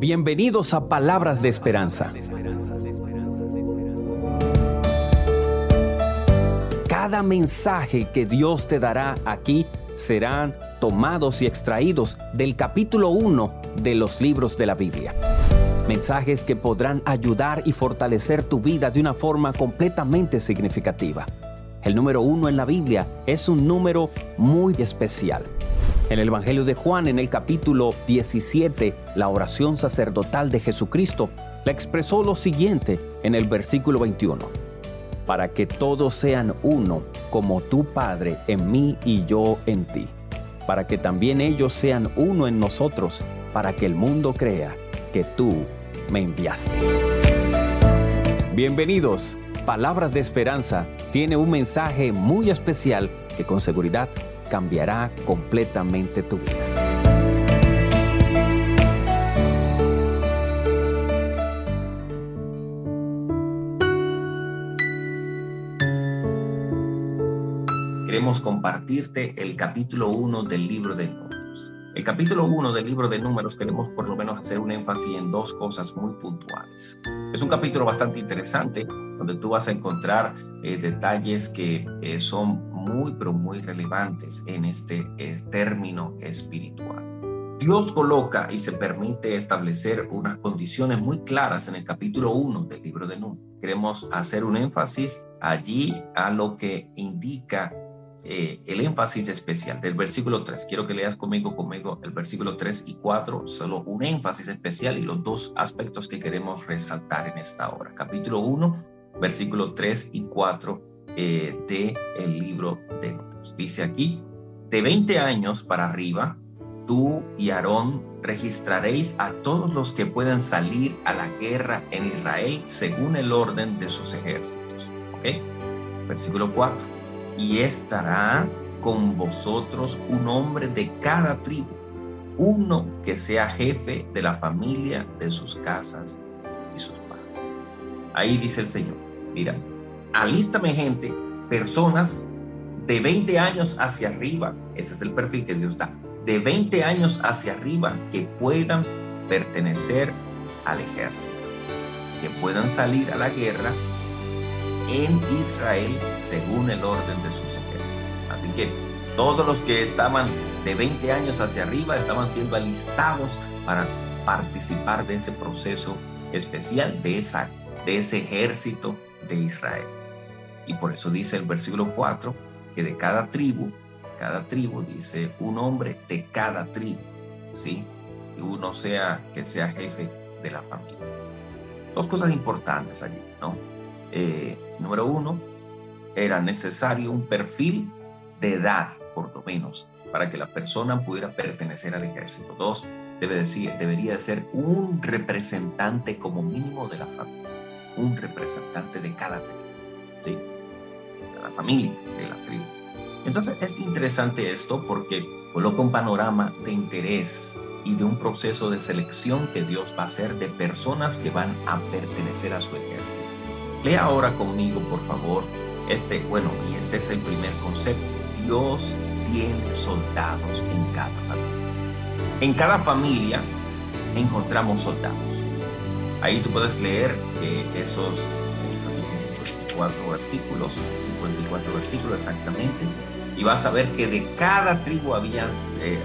Bienvenidos a Palabras de Esperanza. Cada mensaje que Dios te dará aquí serán tomados y extraídos del capítulo 1 de los libros de la Biblia. Mensajes que podrán ayudar y fortalecer tu vida de una forma completamente significativa. El número uno en la Biblia es un número muy especial. En el Evangelio de Juan, en el capítulo 17, la oración sacerdotal de Jesucristo la expresó lo siguiente en el versículo 21. Para que todos sean uno, como tu Padre en mí y yo en ti. Para que también ellos sean uno en nosotros, para que el mundo crea que tú me enviaste. Bienvenidos. Palabras de Esperanza tiene un mensaje muy especial que con seguridad cambiará completamente tu vida. Queremos compartirte el capítulo 1 del libro de números. El capítulo 1 del libro de números queremos por lo menos hacer un énfasis en dos cosas muy puntuales. Es un capítulo bastante interesante donde tú vas a encontrar eh, detalles que eh, son muy, pero muy relevantes en este eh, término espiritual. Dios coloca y se permite establecer unas condiciones muy claras en el capítulo 1 del libro de Números. Queremos hacer un énfasis allí a lo que indica eh, el énfasis especial del versículo 3. Quiero que leas conmigo, conmigo el versículo 3 y 4, solo un énfasis especial y los dos aspectos que queremos resaltar en esta hora. Capítulo 1, versículo 3 y 4 eh, de el libro de Números. Dice aquí, de 20 años para arriba, tú y Aarón registraréis a todos los que puedan salir a la guerra en Israel según el orden de sus ejércitos. ¿Ok? Versículo 4. Y estará con vosotros un hombre de cada tribu, uno que sea jefe de la familia de sus casas y sus padres. Ahí dice el Señor, mira, alístame gente, personas de 20 años hacia arriba, ese es el perfil que Dios da, de 20 años hacia arriba que puedan pertenecer al ejército, que puedan salir a la guerra en Israel según el orden de sus ejércitos. Así que todos los que estaban de 20 años hacia arriba estaban siendo alistados para participar de ese proceso especial, de, esa, de ese ejército de Israel. Y por eso dice el versículo 4 que de cada tribu, cada tribu dice un hombre de cada tribu, ¿sí? Y uno sea que sea jefe de la familia. Dos cosas importantes allí, ¿no? Eh, número uno, era necesario un perfil de edad, por lo menos, para que la persona pudiera pertenecer al ejército. Dos, debe decir, debería de ser un representante como mínimo de la familia, un representante de cada tribu, ¿sí? La familia de la tribu. Entonces es interesante esto porque coloca un panorama de interés y de un proceso de selección que Dios va a hacer de personas que van a pertenecer a su ejército. Lea ahora conmigo, por favor, este, bueno, y este es el primer concepto. Dios tiene soldados en cada familia. En cada familia encontramos soldados. Ahí tú puedes leer que esos cuatro versículos 54 versículos exactamente, y vas a ver que de cada tribu había, eh,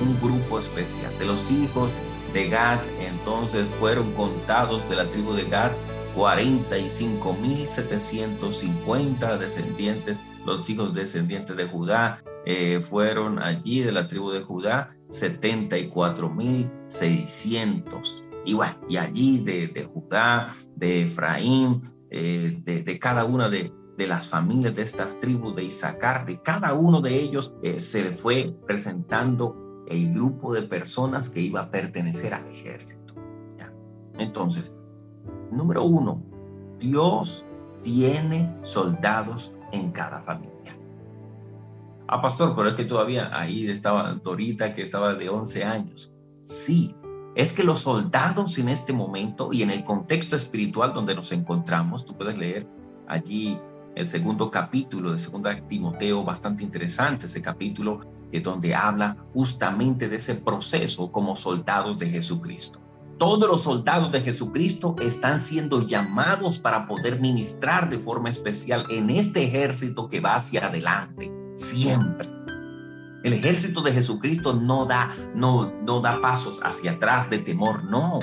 un grupo especial. De los hijos de Gad, entonces fueron contados de la tribu de Gad 45.750 descendientes, los hijos descendientes de Judá eh, fueron allí de la tribu de Judá 74.600. Y bueno, y allí de, de Judá, de Efraín, eh, de, cada una de, de las familias de estas tribus de Isaacar, de cada uno de ellos, eh, se fue presentando el grupo de personas que iba a pertenecer al ejército. Entonces, número uno, Dios tiene soldados en cada familia. Ah, pastor, pero es que todavía ahí estaba Dorita, que estaba de 11 años. Sí, es que los soldados en este momento y en el contexto espiritual donde nos encontramos, tú puedes leer allí el segundo capítulo de Segunda Timoteo, bastante interesante ese capítulo, que donde habla justamente de ese proceso como soldados de Jesucristo. todos los soldados de Jesucristo están siendo llamados para poder ministrar de forma especial en este ejército que va hacia adelante, siempre. El ejército de Jesucristo no da, no, no da pasos hacia atrás de temor, no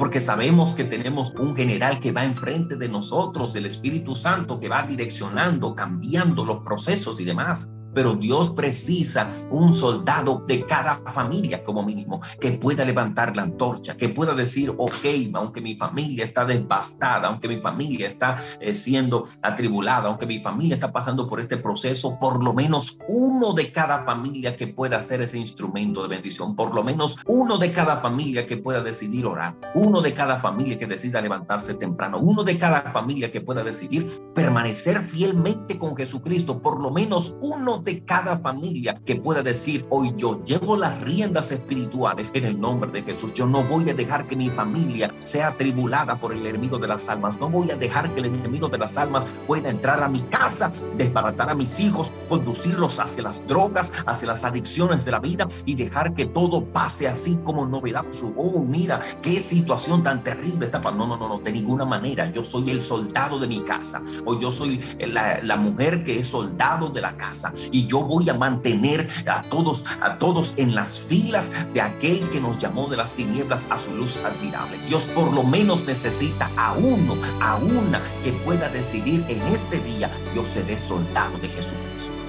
porque sabemos que tenemos un general que va enfrente de nosotros, el Espíritu Santo que va direccionando, cambiando los procesos y demás. Pero Dios precisa un soldado de cada familia como mínimo que pueda levantar la antorcha, que pueda decir, ok, aunque mi familia está devastada, aunque mi familia está eh, siendo atribulada, aunque mi familia está pasando por este proceso, por lo menos uno de cada familia que pueda ser ese instrumento de bendición, por lo menos uno de cada familia que pueda decidir orar, uno de cada familia que decida levantarse temprano, uno de cada familia que pueda decidir permanecer fielmente con Jesucristo, por lo menos uno de cada familia que pueda decir, hoy yo llevo las riendas espirituales en el nombre de Jesús. Yo no voy a dejar que mi familia sea tribulada por el enemigo de las almas. No voy a dejar que el enemigo de las almas pueda entrar a mi casa, desbaratar a mis hijos, conducirlos hacia las drogas, hacia las adicciones de la vida y dejar que todo pase así como novedad. Oh, mira, qué situación tan terrible está. No, no, no, no, de ninguna manera. Yo soy el soldado de mi casa o yo soy la, la mujer que es soldado de la casa y yo voy a mantener a todos, a todos en las filas de aquel que nos llamó de las tinieblas a su luz admirable. Dios por lo menos necesita a uno, a una que pueda decidir en este día, yo seré soldado de Jesucristo.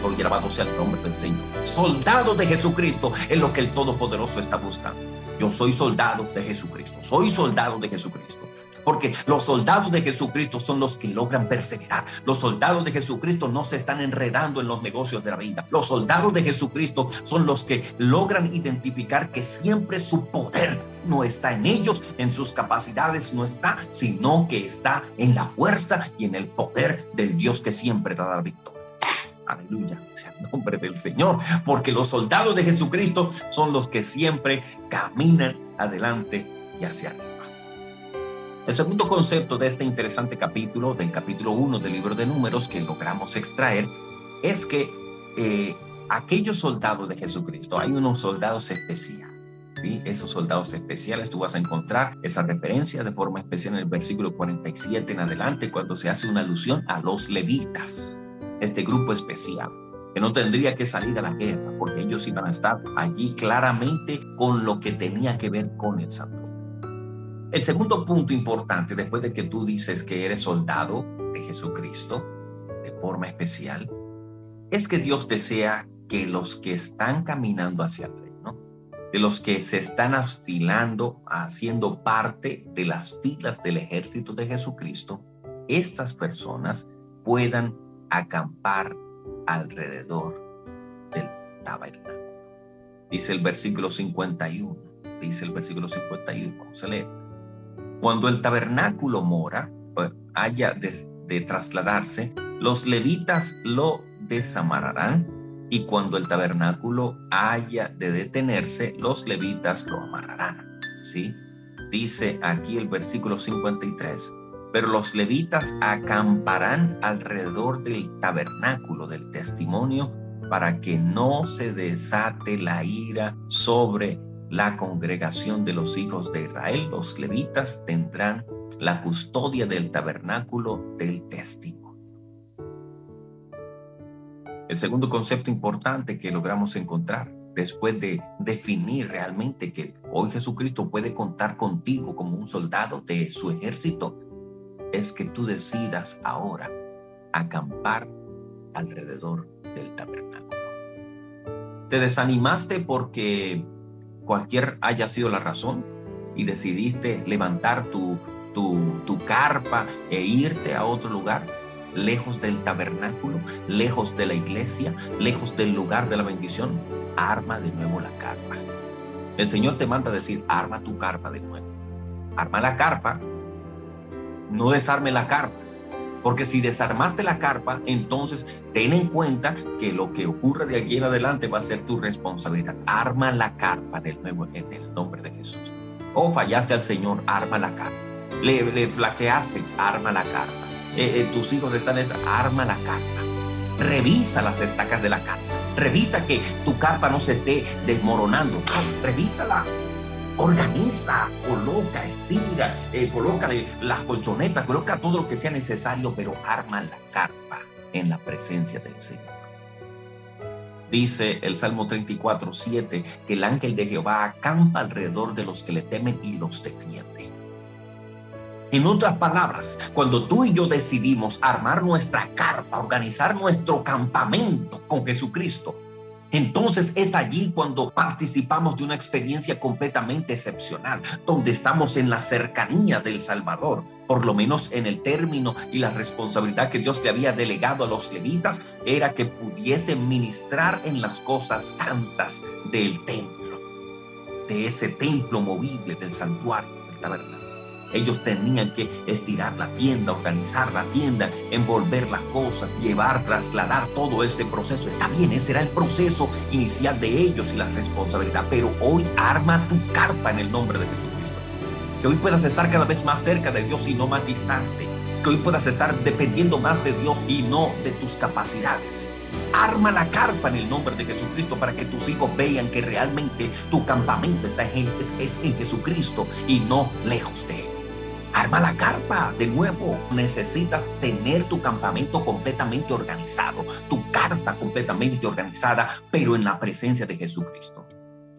Bendito y alabado sea el nombre del Señor. Soldado de Jesucristo es lo que el Todopoderoso está buscando. Yo soy soldado de Jesucristo, soy soldado de Jesucristo. Porque los soldados de Jesucristo son los que logran perseverar. Los soldados de Jesucristo no se están enredando en los negocios de la vida. Los soldados de Jesucristo son los que logran identificar que siempre su poder no está en ellos, en sus capacidades no está, sino que está en la fuerza y en el poder del Dios que siempre da la victoria. Aleluya, sea el nombre del Señor, porque los soldados de Jesucristo son los que siempre caminan adelante y hacia arriba. El segundo concepto de este interesante capítulo, del capítulo 1 del libro de números que logramos extraer, es que eh, aquellos soldados de Jesucristo, hay unos soldados especiales. ¿sí? Esos soldados especiales, tú vas a encontrar esa referencia de forma especial en el versículo 47 en adelante, cuando se hace una alusión a los levitas este grupo especial, que no tendría que salir a la guerra, porque ellos iban a estar allí claramente con lo que tenía que ver con el santuario. El segundo punto importante, después de que tú dices que eres soldado de Jesucristo, de forma especial, es que Dios desea que los que están caminando hacia el reino, de los que se están afilando, haciendo parte de las filas del ejército de Jesucristo, estas personas puedan acampar alrededor del tabernáculo. Dice el versículo 51, dice el versículo 51, vamos a leer. Cuando el tabernáculo mora, pues, haya de, trasladarse, los levitas lo desamarrarán y cuando el tabernáculo haya de detenerse, los levitas lo amarrarán. ¿Sí? Dice aquí el versículo 53 pero los levitas acamparán alrededor del tabernáculo del testimonio para que no se desate la ira sobre la congregación de los hijos de Israel. Los levitas tendrán la custodia del tabernáculo del testimonio. El segundo concepto importante que logramos encontrar después de definir realmente que hoy Jesucristo puede contar contigo como un soldado de su ejército es que tú decidas ahora acampar alrededor del tabernáculo. Te desanimaste porque cualquier haya sido la razón y decidiste levantar tu, tu, tu carpa e irte a otro lugar, lejos del tabernáculo, lejos de la iglesia, lejos del lugar de la bendición, arma de nuevo la carpa. El Señor te manda a decir, arma tu carpa de nuevo. Arma la carpa no desarme la carpa. Porque si desarmaste la carpa, entonces ten en cuenta que lo que ocurre de aquí en adelante va a ser tu responsabilidad. Arma la carpa del nuevo en el nombre de Jesús. O oh, fallaste al Señor, arma la carpa. Le, flaqueaste, arma la carpa. Eh, eh, tus hijos están en esa, arma la carpa. Revisa las estacas de la carpa. Revisa que tu carpa no se esté desmoronando. Revísala organiza, coloca, estira, eh, coloca las colchonetas, coloca todo lo que sea necesario, pero arma la carpa en la presencia del Señor. Dice el Salmo 34, 7, que el ángel de Jehová acampa alrededor de los que le temen y los defiende. En otras palabras, cuando tú y yo decidimos armar nuestra carpa, organizar nuestro campamento con Jesucristo, entonces es allí cuando participamos de una experiencia completamente excepcional, donde estamos en la cercanía del Salvador, por lo menos en el término y la responsabilidad que Dios le había delegado a los levitas, era que pudiesen ministrar en las cosas santas del templo, de ese templo movible del santuario del tabernáculo. Ellos tenían que estirar la tienda, organizar la tienda, envolver las cosas, llevar, trasladar todo ese proceso. Está bien, ese era el proceso inicial de ellos y la responsabilidad, pero hoy arma tu carpa en el nombre de Jesucristo. Que hoy puedas estar cada vez más cerca de Dios y no más distante. Que hoy puedas estar dependiendo más de Dios y no de tus capacidades. Arma la carpa en el nombre de Jesucristo para que tus hijos vean que realmente tu campamento está en, es, es en Jesucristo y no lejos de Él. Arma la carpa de nuevo. Necesitas tener tu campamento completamente organizado, tu carpa completamente organizada, pero en la presencia de Jesucristo.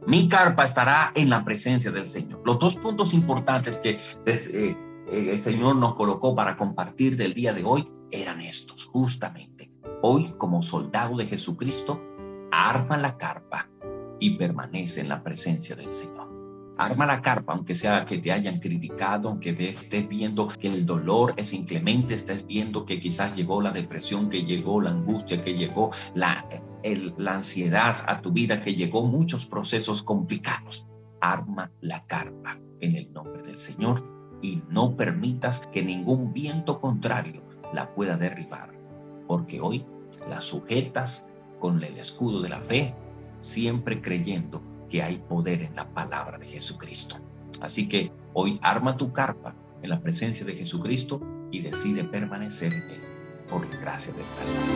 Mi carpa estará en la presencia del Señor. Los dos puntos importantes que eh, eh, el Señor nos colocó para compartir del día de hoy eran estos, justamente. Hoy, como soldado de Jesucristo, arma la carpa y permanece en la presencia del Señor. Arma la carpa, aunque sea que te hayan criticado, aunque estés viendo que el dolor es inclemente, estés viendo que quizás llegó la depresión, que llegó la angustia, que llegó la, la ansiedad a tu vida, que llegó muchos procesos complicados. Arma la carpa en el nombre del Señor y no permitas que ningún viento contrario la pueda derribar, porque hoy la sujetas con el escudo de la fe, siempre creyendo que hay poder en la palabra de Jesucristo. Así que hoy arma tu carpa en la presencia de Jesucristo y decide permanecer en él por la gracia del Salvador.